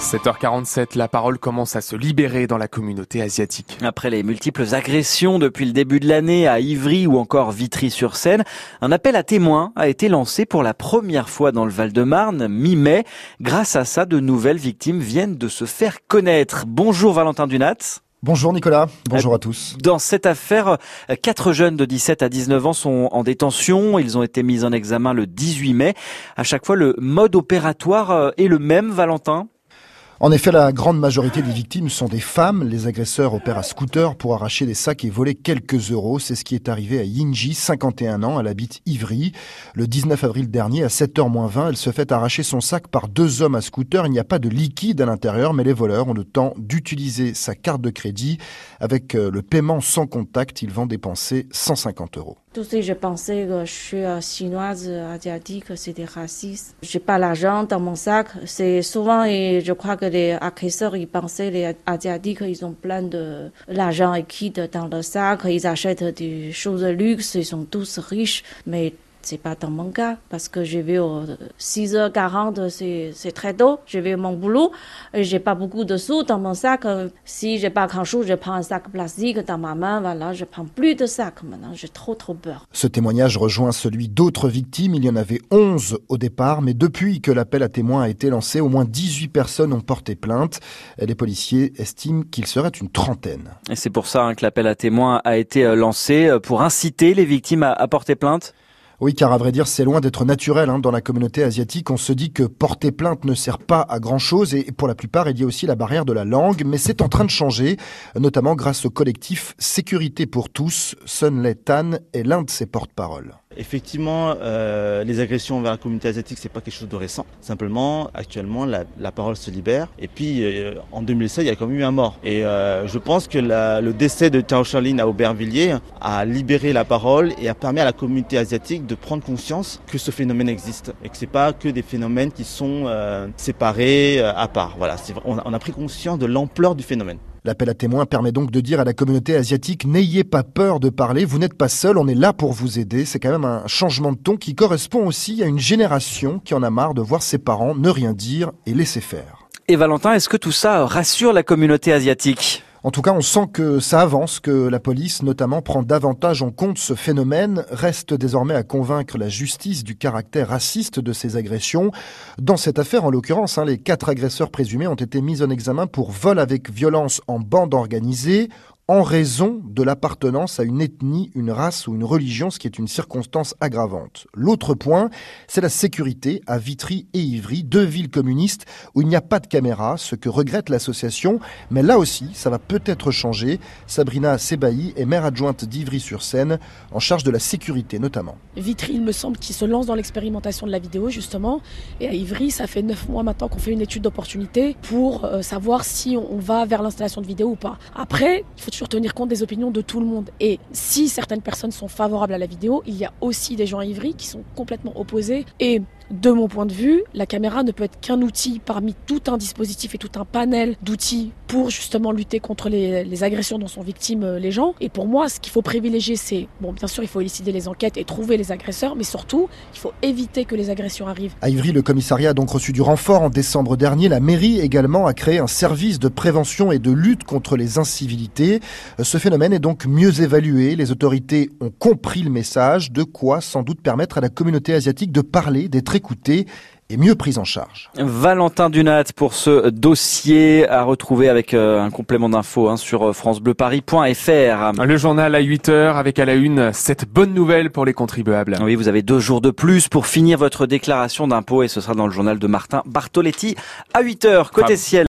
7h47, la parole commence à se libérer dans la communauté asiatique. Après les multiples agressions depuis le début de l'année à Ivry ou encore Vitry-sur-Seine, un appel à témoins a été lancé pour la première fois dans le Val-de-Marne, mi-mai. Grâce à ça, de nouvelles victimes viennent de se faire connaître. Bonjour Valentin Dunat. Bonjour Nicolas, bonjour à tous. Dans cette affaire, quatre jeunes de 17 à 19 ans sont en détention. Ils ont été mis en examen le 18 mai. À chaque fois, le mode opératoire est le même, Valentin? En effet, la grande majorité des victimes sont des femmes. Les agresseurs opèrent à scooter pour arracher des sacs et voler quelques euros. C'est ce qui est arrivé à Yinji, 51 ans. Elle habite Ivry. Le 19 avril dernier, à 7h20, elle se fait arracher son sac par deux hommes à scooter. Il n'y a pas de liquide à l'intérieur, mais les voleurs ont le temps d'utiliser sa carte de crédit. Avec euh, le paiement sans contact, ils vont dépenser 150 euros. Tout de suite, je pensais que je suis euh, chinoise, asiatique, c'était raciste. J'ai pas l'argent dans mon sac. C'est souvent, et je crois que les agresseurs, ils pensaient les asiatiques, ils ont plein de l'argent dans le sac, ils achètent des choses de luxe, ils sont tous riches, mais c'est pas dans mon cas parce que je vais au 6h40, c'est très tôt. Je vais mon boulot et j'ai pas beaucoup de sous dans mon sac. Si j'ai pas grand chose, je prends un sac plastique dans ma main. Voilà, je prends plus de sac maintenant. J'ai trop trop peur. Ce témoignage rejoint celui d'autres victimes. Il y en avait 11 au départ, mais depuis que l'appel à témoins a été lancé, au moins 18 personnes ont porté plainte. Les policiers estiment qu'il serait une trentaine. Et c'est pour ça hein, que l'appel à témoins a été euh, lancé euh, pour inciter les victimes à porter plainte. Oui, car à vrai dire, c'est loin d'être naturel. Hein. Dans la communauté asiatique, on se dit que porter plainte ne sert pas à grand-chose et pour la plupart, il y a aussi la barrière de la langue. Mais c'est en train de changer, notamment grâce au collectif Sécurité pour tous. Sun Tan est l'un de ses porte-paroles. Effectivement, euh, les agressions envers la communauté asiatique, c'est pas quelque chose de récent. Simplement, actuellement, la, parole se libère. Et puis, euh, en 2016, il y a quand même eu un mort. Et euh, je pense que le décès de Tao Charlene à Aubervilliers a libéré la parole et a permis à la communauté asiatique de prendre conscience que ce phénomène existe et que c'est pas que des phénomènes qui sont séparés à part. Voilà, on a pris conscience de l'ampleur du phénomène. L'appel à témoins permet donc de dire à la communauté asiatique n'ayez pas peur de parler, vous n'êtes pas seul, on est là pour vous aider. C'est quand même un changement de ton qui correspond aussi à une génération qui en a marre de voir ses parents ne rien dire et laisser faire. Et Valentin, est-ce que tout ça rassure la communauté asiatique? En tout cas, on sent que ça avance, que la police notamment prend davantage en compte ce phénomène. Reste désormais à convaincre la justice du caractère raciste de ces agressions. Dans cette affaire, en l'occurrence, hein, les quatre agresseurs présumés ont été mis en examen pour vol avec violence en bande organisée, en raison de l'appartenance à une ethnie, une race ou une religion, ce qui est une circonstance aggravante. L'autre point, c'est la sécurité à Vitry et Ivry, deux villes communistes où il n'y a pas de caméra, ce que regrette l'association, mais là aussi, ça va peut-être changer. Sabrina Sebaï est maire adjointe d'Ivry-sur-Seine, en charge de la sécurité notamment. Vitry, il me semble, qui se lance dans l'expérimentation de la vidéo, justement, et à Ivry, ça fait neuf mois maintenant qu'on fait une étude d'opportunité pour euh, savoir si on va vers l'installation de vidéo ou pas. Après, il faut toujours tenir compte des opinions de tout le monde. Et si certaines personnes sont favorables à la vidéo, il y a aussi des gens à Ivry qui sont complètement opposés. Et de mon point de vue, la caméra ne peut être qu'un outil parmi tout un dispositif et tout un panel d'outils pour justement lutter contre les, agressions dont sont victimes euh, les gens. Et pour moi, ce qu'il faut privilégier, c'est, bon, bien sûr, il faut élucider les enquêtes et trouver les agresseurs, mais surtout, il faut éviter que les agressions arrivent. À Ivry, le commissariat a donc reçu du renfort en décembre dernier. La mairie également a créé un service de prévention et de lutte contre les incivilités. Euh, ce phénomène est donc mieux évalué. Les autorités ont compris le message, de quoi sans doute permettre à la communauté asiatique de parler, d'être écoutée et mieux prise en charge. Valentin Dunat pour ce dossier à retrouver avec euh, un complément d'infos hein, sur euh, francebleuparis.fr. Le journal à 8h avec à la une cette bonne nouvelle pour les contribuables. Oui, vous avez deux jours de plus pour finir votre déclaration d'impôt et ce sera dans le journal de Martin Bartoletti à 8h côté ciel.